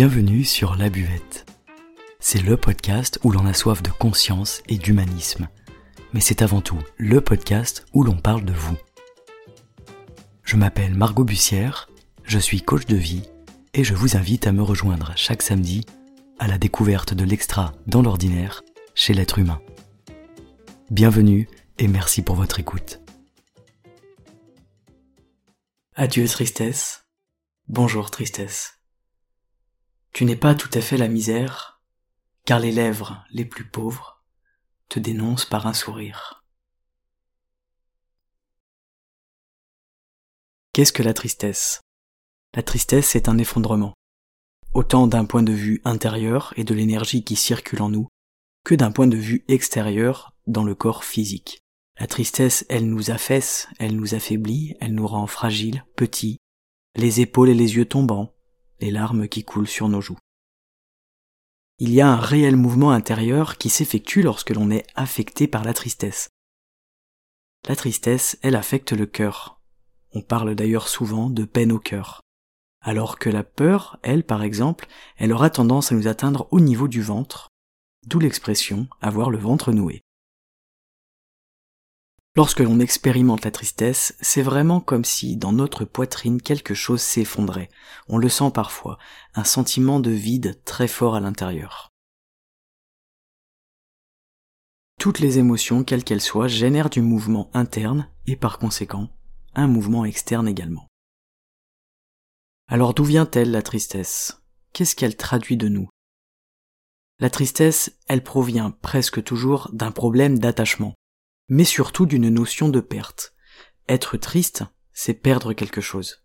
Bienvenue sur La Buvette. C'est le podcast où l'on a soif de conscience et d'humanisme. Mais c'est avant tout le podcast où l'on parle de vous. Je m'appelle Margot Bussière, je suis coach de vie et je vous invite à me rejoindre chaque samedi à la découverte de l'extra dans l'ordinaire chez l'être humain. Bienvenue et merci pour votre écoute. Adieu tristesse, bonjour tristesse. Tu n'es pas tout à fait la misère, car les lèvres les plus pauvres te dénoncent par un sourire. Qu'est-ce que la tristesse? La tristesse est un effondrement, autant d'un point de vue intérieur et de l'énergie qui circule en nous, que d'un point de vue extérieur dans le corps physique. La tristesse, elle nous affaisse, elle nous affaiblit, elle nous rend fragiles, petits, les épaules et les yeux tombants, les larmes qui coulent sur nos joues. Il y a un réel mouvement intérieur qui s'effectue lorsque l'on est affecté par la tristesse. La tristesse, elle affecte le cœur. On parle d'ailleurs souvent de peine au cœur. Alors que la peur, elle par exemple, elle aura tendance à nous atteindre au niveau du ventre, d'où l'expression avoir le ventre noué. Lorsque l'on expérimente la tristesse, c'est vraiment comme si dans notre poitrine quelque chose s'effondrait. On le sent parfois, un sentiment de vide très fort à l'intérieur. Toutes les émotions, quelles qu'elles soient, génèrent du mouvement interne et par conséquent un mouvement externe également. Alors d'où vient-elle la tristesse? Qu'est-ce qu'elle traduit de nous? La tristesse, elle provient presque toujours d'un problème d'attachement mais surtout d'une notion de perte. Être triste, c'est perdre quelque chose.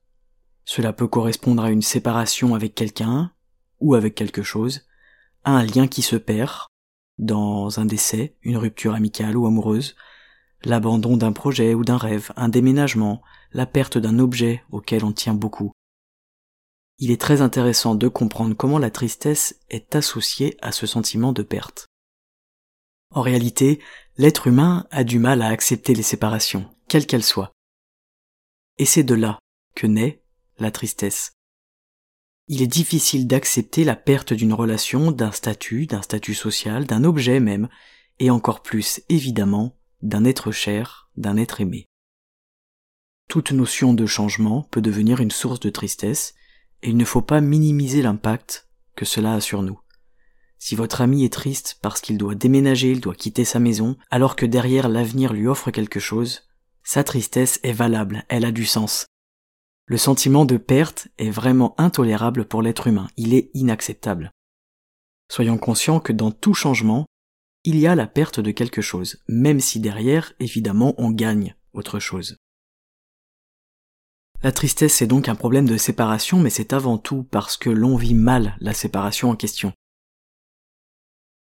Cela peut correspondre à une séparation avec quelqu'un, ou avec quelque chose, à un lien qui se perd, dans un décès, une rupture amicale ou amoureuse, l'abandon d'un projet ou d'un rêve, un déménagement, la perte d'un objet auquel on tient beaucoup. Il est très intéressant de comprendre comment la tristesse est associée à ce sentiment de perte. En réalité, l'être humain a du mal à accepter les séparations, quelles qu'elles soient. Et c'est de là que naît la tristesse. Il est difficile d'accepter la perte d'une relation, d'un statut, d'un statut social, d'un objet même, et encore plus, évidemment, d'un être cher, d'un être aimé. Toute notion de changement peut devenir une source de tristesse, et il ne faut pas minimiser l'impact que cela a sur nous. Si votre ami est triste parce qu'il doit déménager, il doit quitter sa maison, alors que derrière l'avenir lui offre quelque chose, sa tristesse est valable, elle a du sens. Le sentiment de perte est vraiment intolérable pour l'être humain, il est inacceptable. Soyons conscients que dans tout changement, il y a la perte de quelque chose, même si derrière, évidemment, on gagne autre chose. La tristesse est donc un problème de séparation, mais c'est avant tout parce que l'on vit mal la séparation en question.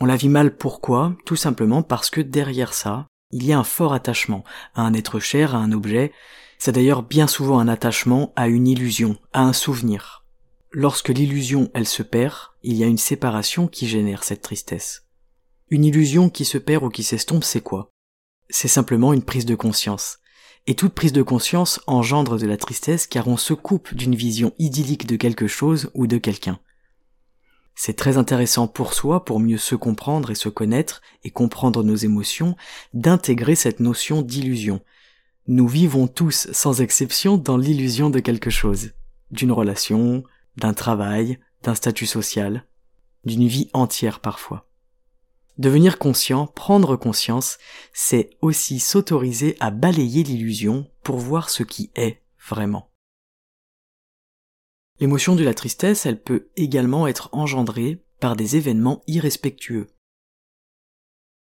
On la vit mal pourquoi? Tout simplement parce que derrière ça, il y a un fort attachement à un être cher, à un objet. C'est d'ailleurs bien souvent un attachement à une illusion, à un souvenir. Lorsque l'illusion, elle se perd, il y a une séparation qui génère cette tristesse. Une illusion qui se perd ou qui s'estompe, c'est quoi? C'est simplement une prise de conscience. Et toute prise de conscience engendre de la tristesse car on se coupe d'une vision idyllique de quelque chose ou de quelqu'un. C'est très intéressant pour soi, pour mieux se comprendre et se connaître et comprendre nos émotions, d'intégrer cette notion d'illusion. Nous vivons tous, sans exception, dans l'illusion de quelque chose. D'une relation, d'un travail, d'un statut social, d'une vie entière parfois. Devenir conscient, prendre conscience, c'est aussi s'autoriser à balayer l'illusion pour voir ce qui est vraiment. L'émotion de la tristesse, elle peut également être engendrée par des événements irrespectueux.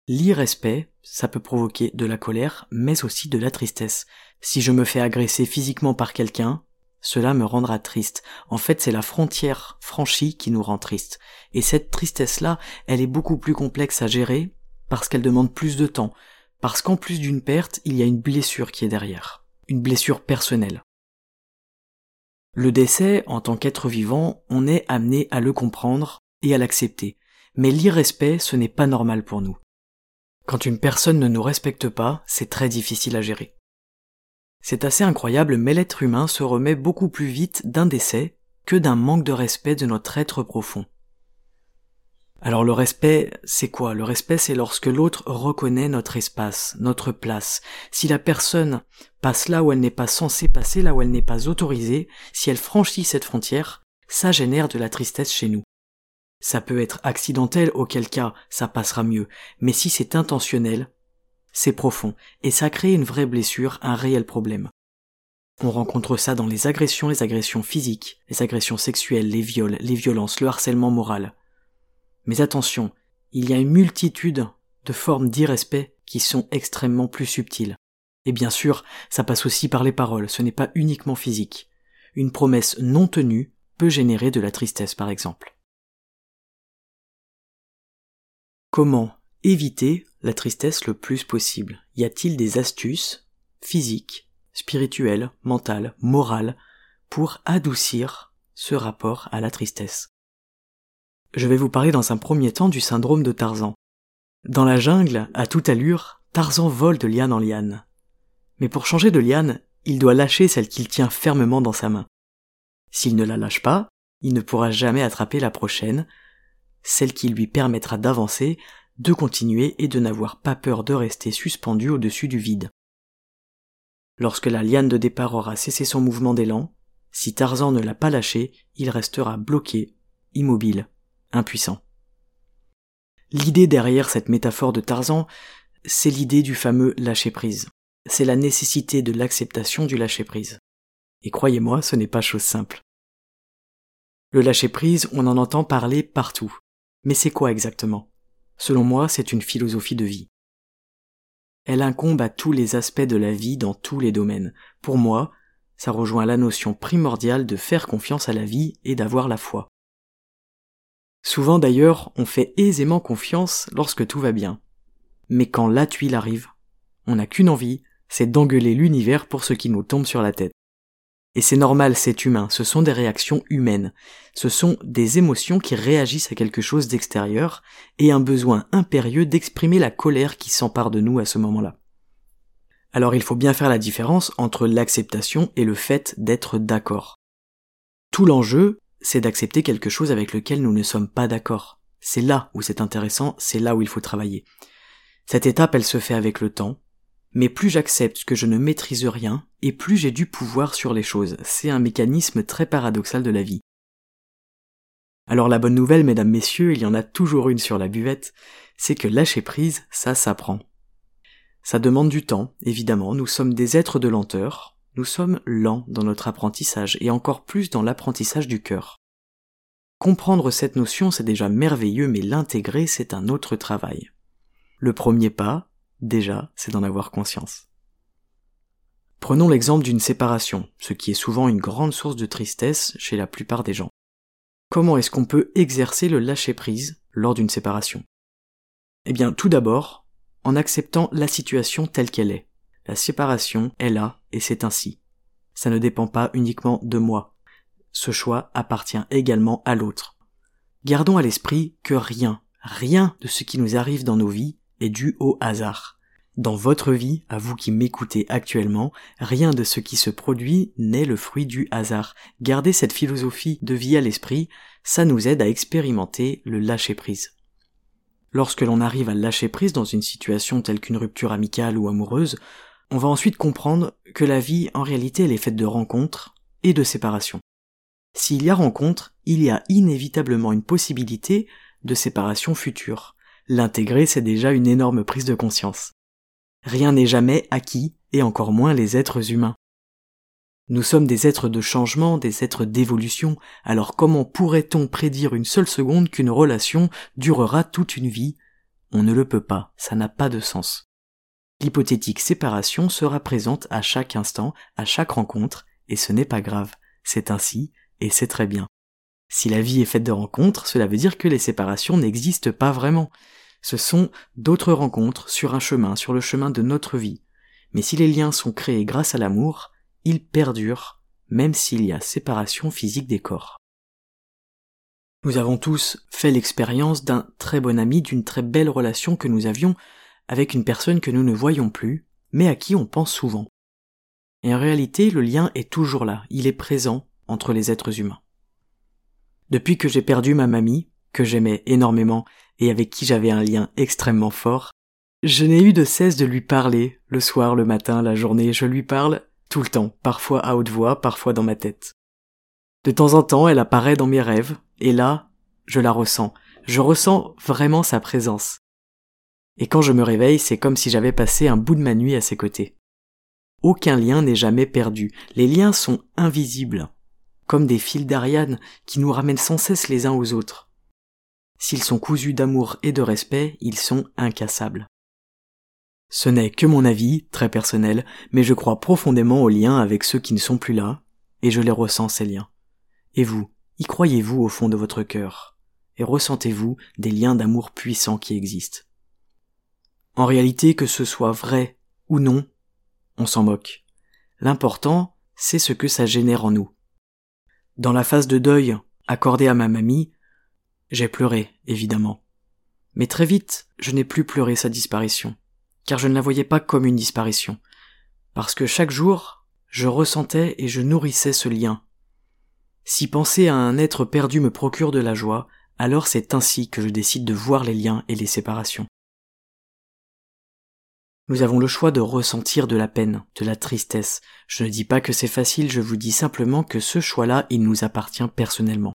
L'irrespect, ça peut provoquer de la colère, mais aussi de la tristesse. Si je me fais agresser physiquement par quelqu'un, cela me rendra triste. En fait, c'est la frontière franchie qui nous rend triste. Et cette tristesse-là, elle est beaucoup plus complexe à gérer parce qu'elle demande plus de temps. Parce qu'en plus d'une perte, il y a une blessure qui est derrière. Une blessure personnelle. Le décès, en tant qu'être vivant, on est amené à le comprendre et à l'accepter. Mais l'irrespect, ce n'est pas normal pour nous. Quand une personne ne nous respecte pas, c'est très difficile à gérer. C'est assez incroyable, mais l'être humain se remet beaucoup plus vite d'un décès que d'un manque de respect de notre être profond. Alors le respect, c'est quoi? Le respect, c'est lorsque l'autre reconnaît notre espace, notre place. Si la personne passe là où elle n'est pas censée passer, là où elle n'est pas autorisée, si elle franchit cette frontière, ça génère de la tristesse chez nous. Ça peut être accidentel, auquel cas ça passera mieux, mais si c'est intentionnel, c'est profond, et ça crée une vraie blessure, un réel problème. On rencontre ça dans les agressions, les agressions physiques, les agressions sexuelles, les viols, les violences, le harcèlement moral. Mais attention, il y a une multitude de formes d'irrespect qui sont extrêmement plus subtiles. Et bien sûr, ça passe aussi par les paroles, ce n'est pas uniquement physique. Une promesse non tenue peut générer de la tristesse par exemple. Comment éviter la tristesse le plus possible? Y a-t-il des astuces physiques, spirituelles, mentales, morales pour adoucir ce rapport à la tristesse? Je vais vous parler dans un premier temps du syndrome de Tarzan. Dans la jungle, à toute allure, Tarzan vole de liane en liane. Mais pour changer de liane, il doit lâcher celle qu'il tient fermement dans sa main. S'il ne la lâche pas, il ne pourra jamais attraper la prochaine, celle qui lui permettra d'avancer, de continuer et de n'avoir pas peur de rester suspendu au-dessus du vide. Lorsque la liane de départ aura cessé son mouvement d'élan, si Tarzan ne l'a pas lâché, il restera bloqué, immobile, L'idée derrière cette métaphore de Tarzan, c'est l'idée du fameux lâcher-prise. C'est la nécessité de l'acceptation du lâcher-prise. Et croyez-moi, ce n'est pas chose simple. Le lâcher-prise, on en entend parler partout. Mais c'est quoi exactement? Selon moi, c'est une philosophie de vie. Elle incombe à tous les aspects de la vie dans tous les domaines. Pour moi, ça rejoint la notion primordiale de faire confiance à la vie et d'avoir la foi. Souvent d'ailleurs, on fait aisément confiance lorsque tout va bien. Mais quand la tuile arrive, on n'a qu'une envie, c'est d'engueuler l'univers pour ce qui nous tombe sur la tête. Et c'est normal, c'est humain, ce sont des réactions humaines, ce sont des émotions qui réagissent à quelque chose d'extérieur et un besoin impérieux d'exprimer la colère qui s'empare de nous à ce moment-là. Alors il faut bien faire la différence entre l'acceptation et le fait d'être d'accord. Tout l'enjeu, c'est d'accepter quelque chose avec lequel nous ne sommes pas d'accord. C'est là où c'est intéressant, c'est là où il faut travailler. Cette étape, elle se fait avec le temps, mais plus j'accepte que je ne maîtrise rien, et plus j'ai du pouvoir sur les choses. C'est un mécanisme très paradoxal de la vie. Alors la bonne nouvelle, mesdames, messieurs, il y en a toujours une sur la buvette, c'est que lâcher prise, ça s'apprend. Ça demande du temps, évidemment, nous sommes des êtres de lenteur, nous sommes lents dans notre apprentissage, et encore plus dans l'apprentissage du cœur. Comprendre cette notion, c'est déjà merveilleux, mais l'intégrer, c'est un autre travail. Le premier pas, déjà, c'est d'en avoir conscience. Prenons l'exemple d'une séparation, ce qui est souvent une grande source de tristesse chez la plupart des gens. Comment est-ce qu'on peut exercer le lâcher-prise lors d'une séparation? Eh bien, tout d'abord, en acceptant la situation telle qu'elle est. La séparation est là et c'est ainsi. Ça ne dépend pas uniquement de moi. Ce choix appartient également à l'autre. Gardons à l'esprit que rien, rien de ce qui nous arrive dans nos vies est dû au hasard. Dans votre vie, à vous qui m'écoutez actuellement, rien de ce qui se produit n'est le fruit du hasard. Gardez cette philosophie de vie à l'esprit, ça nous aide à expérimenter le lâcher prise. Lorsque l'on arrive à lâcher prise dans une situation telle qu'une rupture amicale ou amoureuse, on va ensuite comprendre que la vie, en réalité, elle est faite de rencontres et de séparations. S'il y a rencontre, il y a inévitablement une possibilité de séparation future. L'intégrer, c'est déjà une énorme prise de conscience. Rien n'est jamais acquis, et encore moins les êtres humains. Nous sommes des êtres de changement, des êtres d'évolution, alors comment pourrait-on prédire une seule seconde qu'une relation durera toute une vie? On ne le peut pas, ça n'a pas de sens. L'hypothétique séparation sera présente à chaque instant, à chaque rencontre, et ce n'est pas grave, c'est ainsi, et c'est très bien. Si la vie est faite de rencontres, cela veut dire que les séparations n'existent pas vraiment ce sont d'autres rencontres sur un chemin, sur le chemin de notre vie. Mais si les liens sont créés grâce à l'amour, ils perdurent, même s'il y a séparation physique des corps. Nous avons tous fait l'expérience d'un très bon ami, d'une très belle relation que nous avions avec une personne que nous ne voyons plus, mais à qui on pense souvent. Et en réalité, le lien est toujours là, il est présent entre les êtres humains. Depuis que j'ai perdu ma mamie, que j'aimais énormément et avec qui j'avais un lien extrêmement fort, je n'ai eu de cesse de lui parler, le soir, le matin, la journée, je lui parle tout le temps, parfois à haute voix, parfois dans ma tête. De temps en temps, elle apparaît dans mes rêves, et là, je la ressens. Je ressens vraiment sa présence. Et quand je me réveille, c'est comme si j'avais passé un bout de ma nuit à ses côtés. Aucun lien n'est jamais perdu. Les liens sont invisibles, comme des fils d'Ariane qui nous ramènent sans cesse les uns aux autres. S'ils sont cousus d'amour et de respect, ils sont incassables. Ce n'est que mon avis, très personnel, mais je crois profondément aux liens avec ceux qui ne sont plus là, et je les ressens ces liens. Et vous, y croyez-vous au fond de votre cœur? Et ressentez-vous des liens d'amour puissants qui existent? En réalité, que ce soit vrai ou non, on s'en moque. L'important, c'est ce que ça génère en nous. Dans la phase de deuil accordée à ma mamie, j'ai pleuré, évidemment. Mais très vite, je n'ai plus pleuré sa disparition, car je ne la voyais pas comme une disparition, parce que chaque jour, je ressentais et je nourrissais ce lien. Si penser à un être perdu me procure de la joie, alors c'est ainsi que je décide de voir les liens et les séparations. Nous avons le choix de ressentir de la peine, de la tristesse. Je ne dis pas que c'est facile, je vous dis simplement que ce choix-là, il nous appartient personnellement.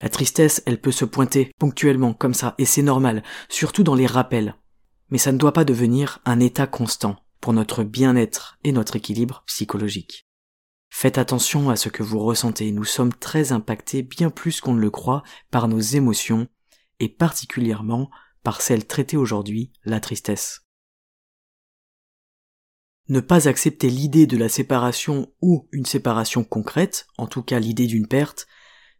La tristesse, elle peut se pointer ponctuellement comme ça, et c'est normal, surtout dans les rappels. Mais ça ne doit pas devenir un état constant pour notre bien-être et notre équilibre psychologique. Faites attention à ce que vous ressentez, nous sommes très impactés bien plus qu'on ne le croit par nos émotions, et particulièrement par celle traitée aujourd'hui, la tristesse. Ne pas accepter l'idée de la séparation ou une séparation concrète, en tout cas l'idée d'une perte,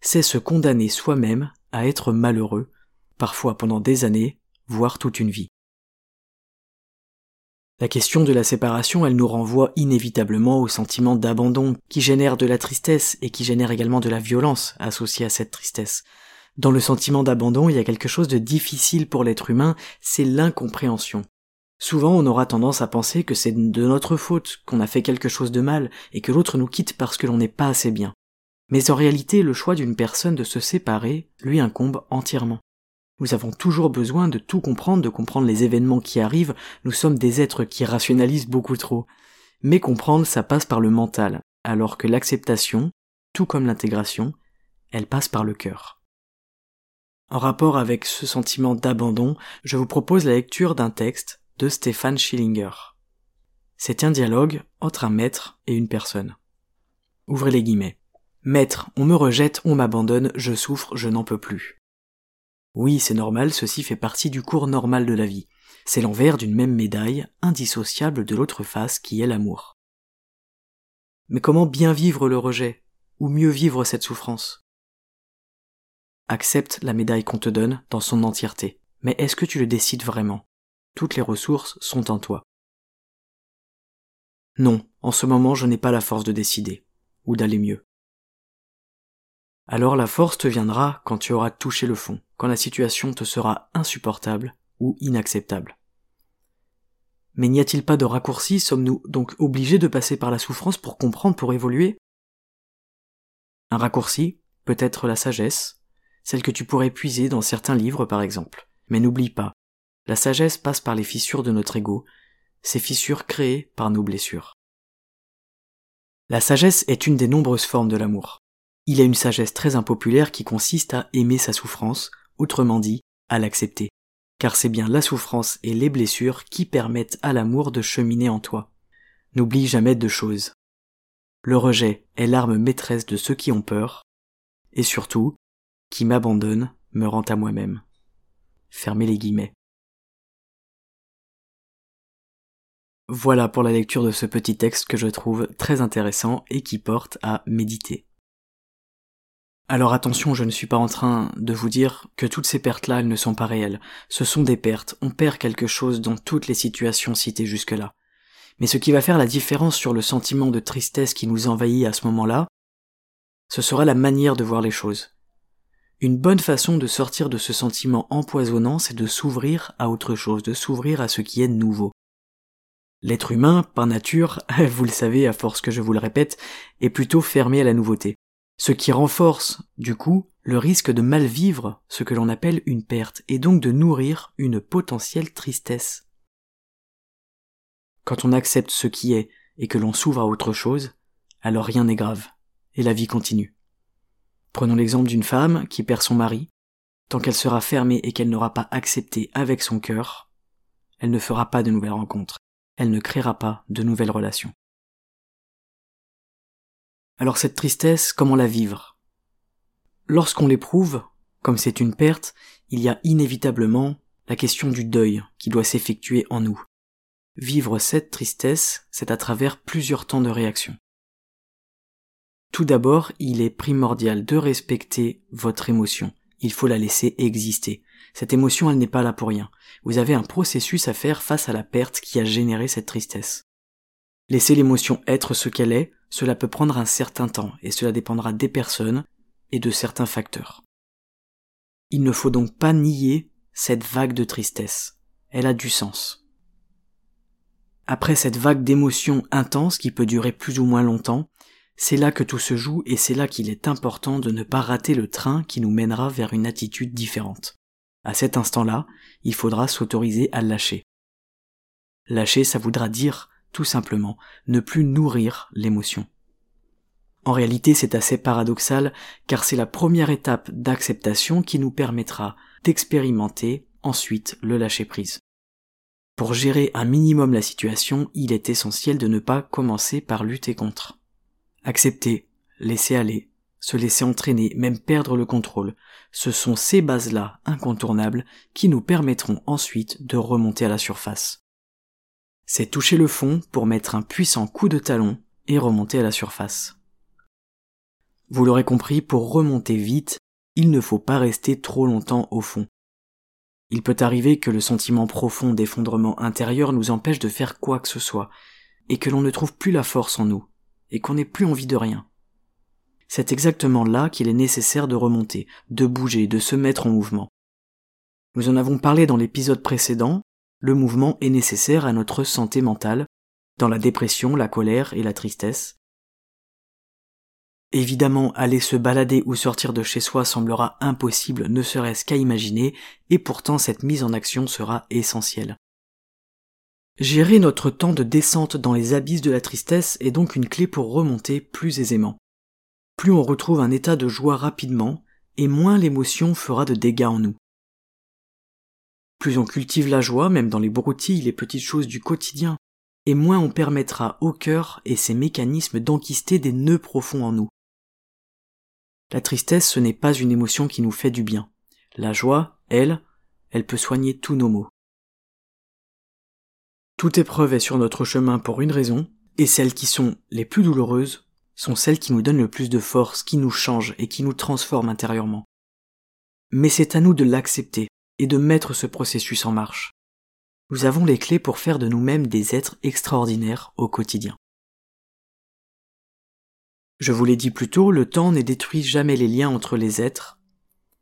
c'est se condamner soi-même à être malheureux, parfois pendant des années, voire toute une vie. La question de la séparation, elle nous renvoie inévitablement au sentiment d'abandon qui génère de la tristesse et qui génère également de la violence associée à cette tristesse. Dans le sentiment d'abandon, il y a quelque chose de difficile pour l'être humain, c'est l'incompréhension. Souvent on aura tendance à penser que c'est de notre faute, qu'on a fait quelque chose de mal, et que l'autre nous quitte parce que l'on n'est pas assez bien. Mais en réalité, le choix d'une personne de se séparer lui incombe entièrement. Nous avons toujours besoin de tout comprendre, de comprendre les événements qui arrivent, nous sommes des êtres qui rationalisent beaucoup trop. Mais comprendre, ça passe par le mental, alors que l'acceptation, tout comme l'intégration, elle passe par le cœur. En rapport avec ce sentiment d'abandon, je vous propose la lecture d'un texte de Stéphane Schillinger. C'est un dialogue entre un maître et une personne. Ouvrez les guillemets. Maître, on me rejette, on m'abandonne, je souffre, je n'en peux plus. Oui, c'est normal, ceci fait partie du cours normal de la vie. C'est l'envers d'une même médaille, indissociable de l'autre face qui est l'amour. Mais comment bien vivre le rejet, ou mieux vivre cette souffrance? Accepte la médaille qu'on te donne dans son entièreté. Mais est-ce que tu le décides vraiment? Toutes les ressources sont en toi. Non, en ce moment je n'ai pas la force de décider, ou d'aller mieux. Alors la force te viendra quand tu auras touché le fond, quand la situation te sera insupportable ou inacceptable. Mais n'y a-t-il pas de raccourci Sommes-nous donc obligés de passer par la souffrance pour comprendre, pour évoluer? Un raccourci, peut-être la sagesse, celle que tu pourrais puiser dans certains livres par exemple. Mais n'oublie pas, la sagesse passe par les fissures de notre ego, ces fissures créées par nos blessures. La sagesse est une des nombreuses formes de l'amour. Il y a une sagesse très impopulaire qui consiste à aimer sa souffrance, autrement dit, à l'accepter. Car c'est bien la souffrance et les blessures qui permettent à l'amour de cheminer en toi. N'oublie jamais deux choses. Le rejet est l'arme maîtresse de ceux qui ont peur, et surtout, qui m'abandonne me rend à moi-même. Fermez les guillemets. Voilà pour la lecture de ce petit texte que je trouve très intéressant et qui porte à méditer. Alors attention, je ne suis pas en train de vous dire que toutes ces pertes-là, elles ne sont pas réelles. Ce sont des pertes, on perd quelque chose dans toutes les situations citées jusque-là. Mais ce qui va faire la différence sur le sentiment de tristesse qui nous envahit à ce moment-là, ce sera la manière de voir les choses. Une bonne façon de sortir de ce sentiment empoisonnant, c'est de s'ouvrir à autre chose, de s'ouvrir à ce qui est nouveau. L'être humain, par nature, vous le savez à force que je vous le répète, est plutôt fermé à la nouveauté. Ce qui renforce, du coup, le risque de mal vivre ce que l'on appelle une perte, et donc de nourrir une potentielle tristesse. Quand on accepte ce qui est et que l'on s'ouvre à autre chose, alors rien n'est grave, et la vie continue. Prenons l'exemple d'une femme qui perd son mari. Tant qu'elle sera fermée et qu'elle n'aura pas accepté avec son cœur, elle ne fera pas de nouvelles rencontres, elle ne créera pas de nouvelles relations. Alors cette tristesse, comment la vivre? Lorsqu'on l'éprouve, comme c'est une perte, il y a inévitablement la question du deuil qui doit s'effectuer en nous. Vivre cette tristesse, c'est à travers plusieurs temps de réaction. Tout d'abord, il est primordial de respecter votre émotion. Il faut la laisser exister. Cette émotion, elle n'est pas là pour rien. Vous avez un processus à faire face à la perte qui a généré cette tristesse. Laissez l'émotion être ce qu'elle est, cela peut prendre un certain temps, et cela dépendra des personnes et de certains facteurs. Il ne faut donc pas nier cette vague de tristesse. Elle a du sens. Après cette vague d'émotions intenses qui peut durer plus ou moins longtemps, c'est là que tout se joue et c'est là qu'il est important de ne pas rater le train qui nous mènera vers une attitude différente. À cet instant-là, il faudra s'autoriser à lâcher. Lâcher, ça voudra dire, tout simplement, ne plus nourrir l'émotion. En réalité, c'est assez paradoxal, car c'est la première étape d'acceptation qui nous permettra d'expérimenter ensuite le lâcher-prise. Pour gérer un minimum la situation, il est essentiel de ne pas commencer par lutter contre. Accepter, laisser aller, se laisser entraîner, même perdre le contrôle, ce sont ces bases-là incontournables qui nous permettront ensuite de remonter à la surface. C'est toucher le fond pour mettre un puissant coup de talon et remonter à la surface. Vous l'aurez compris, pour remonter vite, il ne faut pas rester trop longtemps au fond. Il peut arriver que le sentiment profond d'effondrement intérieur nous empêche de faire quoi que ce soit, et que l'on ne trouve plus la force en nous, et qu'on n'ait plus envie de rien. C'est exactement là qu'il est nécessaire de remonter, de bouger, de se mettre en mouvement. Nous en avons parlé dans l'épisode précédent, le mouvement est nécessaire à notre santé mentale, dans la dépression, la colère et la tristesse, Évidemment, aller se balader ou sortir de chez soi semblera impossible, ne serait-ce qu'à imaginer, et pourtant cette mise en action sera essentielle. Gérer notre temps de descente dans les abysses de la tristesse est donc une clé pour remonter plus aisément. Plus on retrouve un état de joie rapidement, et moins l'émotion fera de dégâts en nous. Plus on cultive la joie, même dans les broutilles, les petites choses du quotidien, et moins on permettra au cœur et ses mécanismes d'enquister des nœuds profonds en nous. La tristesse, ce n'est pas une émotion qui nous fait du bien. La joie, elle, elle peut soigner tous nos maux. Toute épreuve est sur notre chemin pour une raison, et celles qui sont les plus douloureuses sont celles qui nous donnent le plus de force, qui nous changent et qui nous transforment intérieurement. Mais c'est à nous de l'accepter et de mettre ce processus en marche. Nous avons les clés pour faire de nous-mêmes des êtres extraordinaires au quotidien. Je vous l'ai dit plus tôt, le temps ne détruit jamais les liens entre les êtres.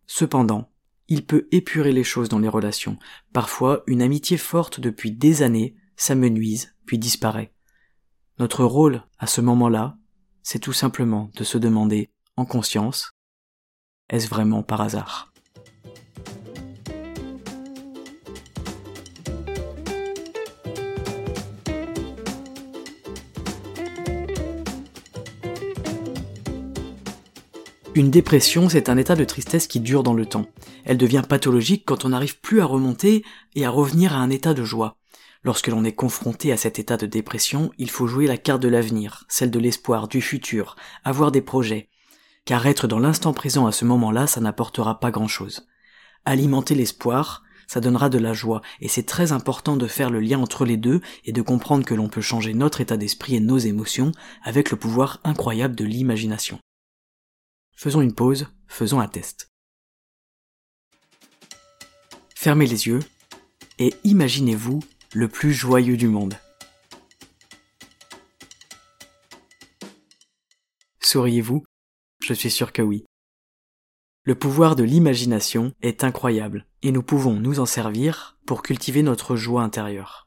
Cependant, il peut épurer les choses dans les relations. Parfois, une amitié forte depuis des années s'amenuise, puis disparaît. Notre rôle, à ce moment-là, c'est tout simplement de se demander, en conscience, est-ce vraiment par hasard? Une dépression, c'est un état de tristesse qui dure dans le temps. Elle devient pathologique quand on n'arrive plus à remonter et à revenir à un état de joie. Lorsque l'on est confronté à cet état de dépression, il faut jouer la carte de l'avenir, celle de l'espoir, du futur, avoir des projets. Car être dans l'instant présent à ce moment-là, ça n'apportera pas grand-chose. Alimenter l'espoir, ça donnera de la joie, et c'est très important de faire le lien entre les deux et de comprendre que l'on peut changer notre état d'esprit et nos émotions avec le pouvoir incroyable de l'imagination. Faisons une pause, faisons un test. Fermez les yeux et imaginez-vous le plus joyeux du monde. Souriez-vous Je suis sûr que oui. Le pouvoir de l'imagination est incroyable et nous pouvons nous en servir pour cultiver notre joie intérieure.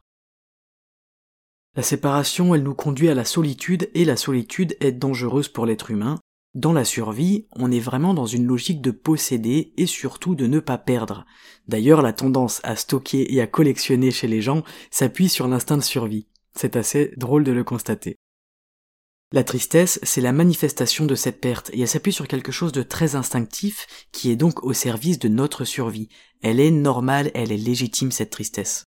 La séparation, elle nous conduit à la solitude et la solitude est dangereuse pour l'être humain Dans la survie, on est vraiment dans une logique de posséder et surtout de ne pas perdre. D'ailleurs, la tendance à stocker et à collectionner chez les gens s'appuie sur l'instinct de survie. C'est assez drôle de le constater. La tristesse, c'est la manifestation de cette perte, et elle s'appuie sur quelque chose de très instinctif, qui est donc au service de notre survie. Elle est normale, elle est légitime, cette tristesse.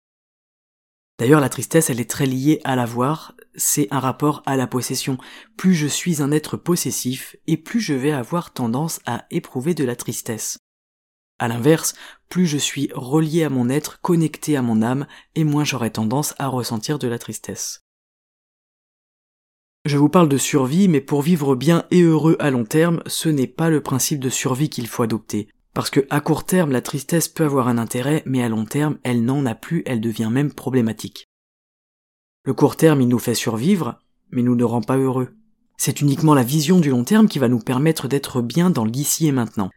D'ailleurs, la tristesse, elle est très liée à l'avoir, c'est un rapport à la possession. Plus je suis un être possessif, et plus je vais avoir tendance à éprouver de la tristesse. À l'inverse, plus je suis relié à mon être, connecté à mon âme, et moins j'aurai tendance à ressentir de la tristesse. Je vous parle de survie, mais pour vivre bien et heureux à long terme, ce n'est pas le principe de survie qu'il faut adopter. Parce que à court terme, la tristesse peut avoir un intérêt, mais à long terme, elle n'en a plus, elle devient même problématique. Le court terme, il nous fait survivre, mais nous ne rend pas heureux. C'est uniquement la vision du long terme qui va nous permettre d'être bien dans l'ici et maintenant.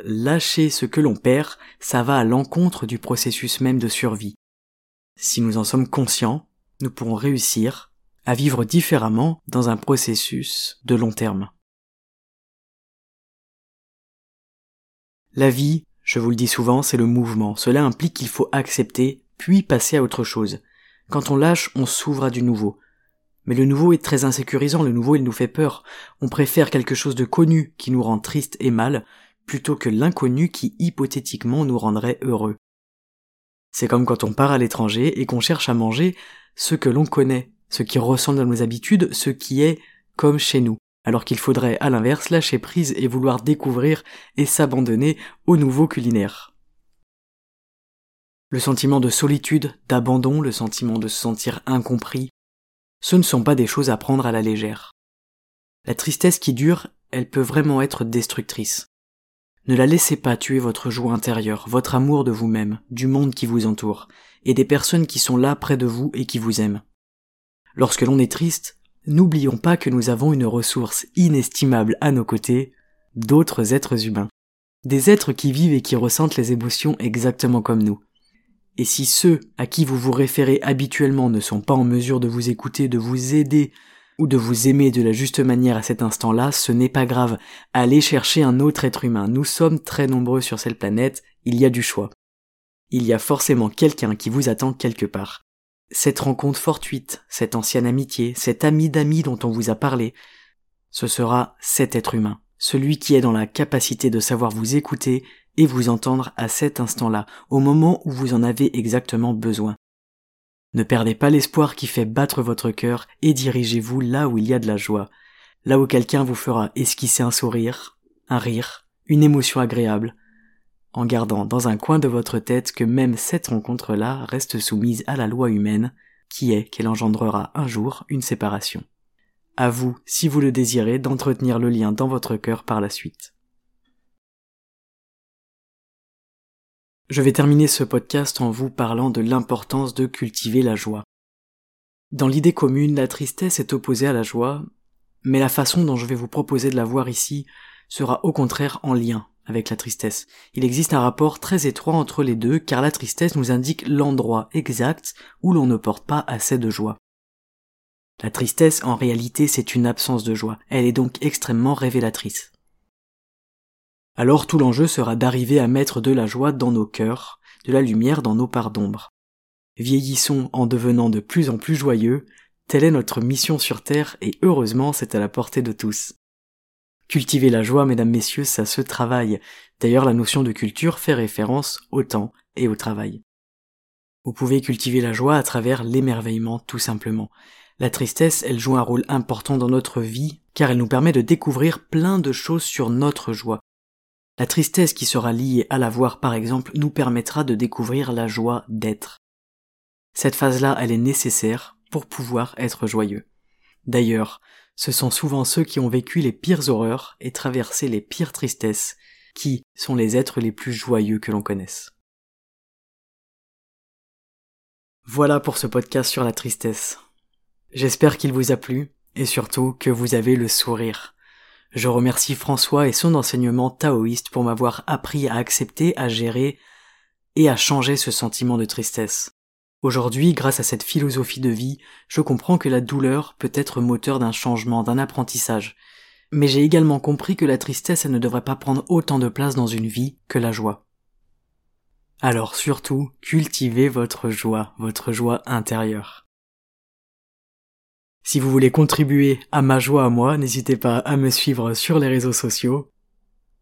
Lâcher ce que l'on perd, ça va à l'encontre du processus même de survie. Si nous en sommes conscients, nous pourrons réussir à vivre différemment dans un processus de long terme. La vie, je vous le dis souvent, c'est le mouvement. Cela implique qu'il faut accepter, puis passer à autre chose. Quand on lâche, on s'ouvre à du nouveau. Mais le nouveau est très insécurisant, le nouveau il nous fait peur. On préfère quelque chose de connu qui nous rend triste et mal, plutôt que l'inconnu qui hypothétiquement nous rendrait heureux. C'est comme quand on part à l'étranger et qu'on cherche à manger ce que l'on connaît, ce qui ressemble à nos habitudes, ce qui est comme chez nous, alors qu'il faudrait à l'inverse lâcher prise et vouloir découvrir et s'abandonner au nouveau culinaire. Le sentiment de solitude, d'abandon, le sentiment de se sentir incompris, ce ne sont pas des choses à prendre à la légère. La tristesse qui dure, elle peut vraiment être destructrice. Ne la laissez pas tuer votre joie intérieure, votre amour de vous-même, du monde qui vous entoure, et des personnes qui sont là près de vous et qui vous aiment. Lorsque l'on est triste, n'oublions pas que nous avons une ressource inestimable à nos côtés, d'autres êtres humains. Des êtres qui vivent et qui ressentent les émotions exactement comme nous. Et si ceux à qui vous vous référez habituellement ne sont pas en mesure de vous écouter, de vous aider ou de vous aimer de la juste manière à cet instant-là, ce n'est pas grave. Allez chercher un autre être humain. Nous sommes très nombreux sur cette planète, il y a du choix. Il y a forcément quelqu'un qui vous attend quelque part. Cette rencontre fortuite, cette ancienne amitié, cet ami d'amis dont on vous a parlé, ce sera cet être humain, celui qui est dans la capacité de savoir vous écouter et vous entendre à cet instant-là, au moment où vous en avez exactement besoin. Ne perdez pas l'espoir qui fait battre votre cœur et dirigez-vous là où il y a de la joie, là où quelqu'un vous fera esquisser un sourire, un rire, une émotion agréable, en gardant dans un coin de votre tête que même cette rencontre-là reste soumise à la loi humaine, qui est qu'elle engendrera un jour une séparation. À vous, si vous le désirez, d'entretenir le lien dans votre cœur par la suite. Je vais terminer ce podcast en vous parlant de l'importance de cultiver la joie. Dans l'idée commune, la tristesse est opposée à la joie, mais la façon dont je vais vous proposer de la voir ici sera au contraire en lien avec la tristesse. Il existe un rapport très étroit entre les deux car la tristesse nous indique l'endroit exact où l'on ne porte pas assez de joie. La tristesse, en réalité, c'est une absence de joie. Elle est donc extrêmement révélatrice. Alors tout l'enjeu sera d'arriver à mettre de la joie dans nos cœurs, de la lumière dans nos parts d'ombre. Vieillissons en devenant de plus en plus joyeux, telle est notre mission sur Terre et heureusement c'est à la portée de tous. Cultiver la joie, mesdames, messieurs, ça se travaille. D'ailleurs, la notion de culture fait référence au temps et au travail. Vous pouvez cultiver la joie à travers l'émerveillement, tout simplement. La tristesse, elle joue un rôle important dans notre vie, car elle nous permet de découvrir plein de choses sur notre joie. La tristesse qui sera liée à la voir, par exemple, nous permettra de découvrir la joie d'être. Cette phase-là, elle est nécessaire pour pouvoir être joyeux. D'ailleurs, ce sont souvent ceux qui ont vécu les pires horreurs et traversé les pires tristesses qui sont les êtres les plus joyeux que l'on connaisse. Voilà pour ce podcast sur la tristesse. J'espère qu'il vous a plu et surtout que vous avez le sourire. Je remercie François et son enseignement taoïste pour m'avoir appris à accepter, à gérer et à changer ce sentiment de tristesse. Aujourd'hui, grâce à cette philosophie de vie, je comprends que la douleur peut être moteur d'un changement, d'un apprentissage. Mais j'ai également compris que la tristesse, elle ne devrait pas prendre autant de place dans une vie que la joie. Alors surtout, cultivez votre joie, votre joie intérieure. Si vous voulez contribuer à ma joie à moi, n'hésitez pas à me suivre sur les réseaux sociaux,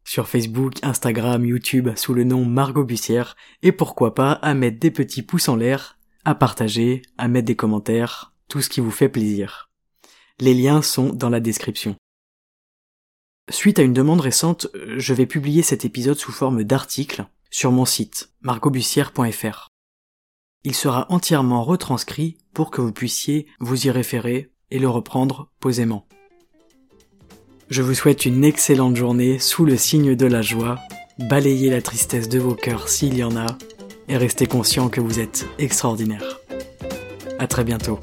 sur Facebook, Instagram, YouTube sous le nom Margot Bussière, et pourquoi pas à mettre des petits pouces en l'air, à partager, à mettre des commentaires, tout ce qui vous fait plaisir. Les liens sont dans la description. Suite à une demande récente, je vais publier cet épisode sous forme d'article sur mon site margotbussière.fr. Il sera entièrement retranscrit pour que vous puissiez vous y référer et le reprendre posément. Je vous souhaite une excellente journée sous le signe de la joie, balayez la tristesse de vos cœurs s'il y en a, et restez conscient que vous êtes extraordinaire. À très bientôt.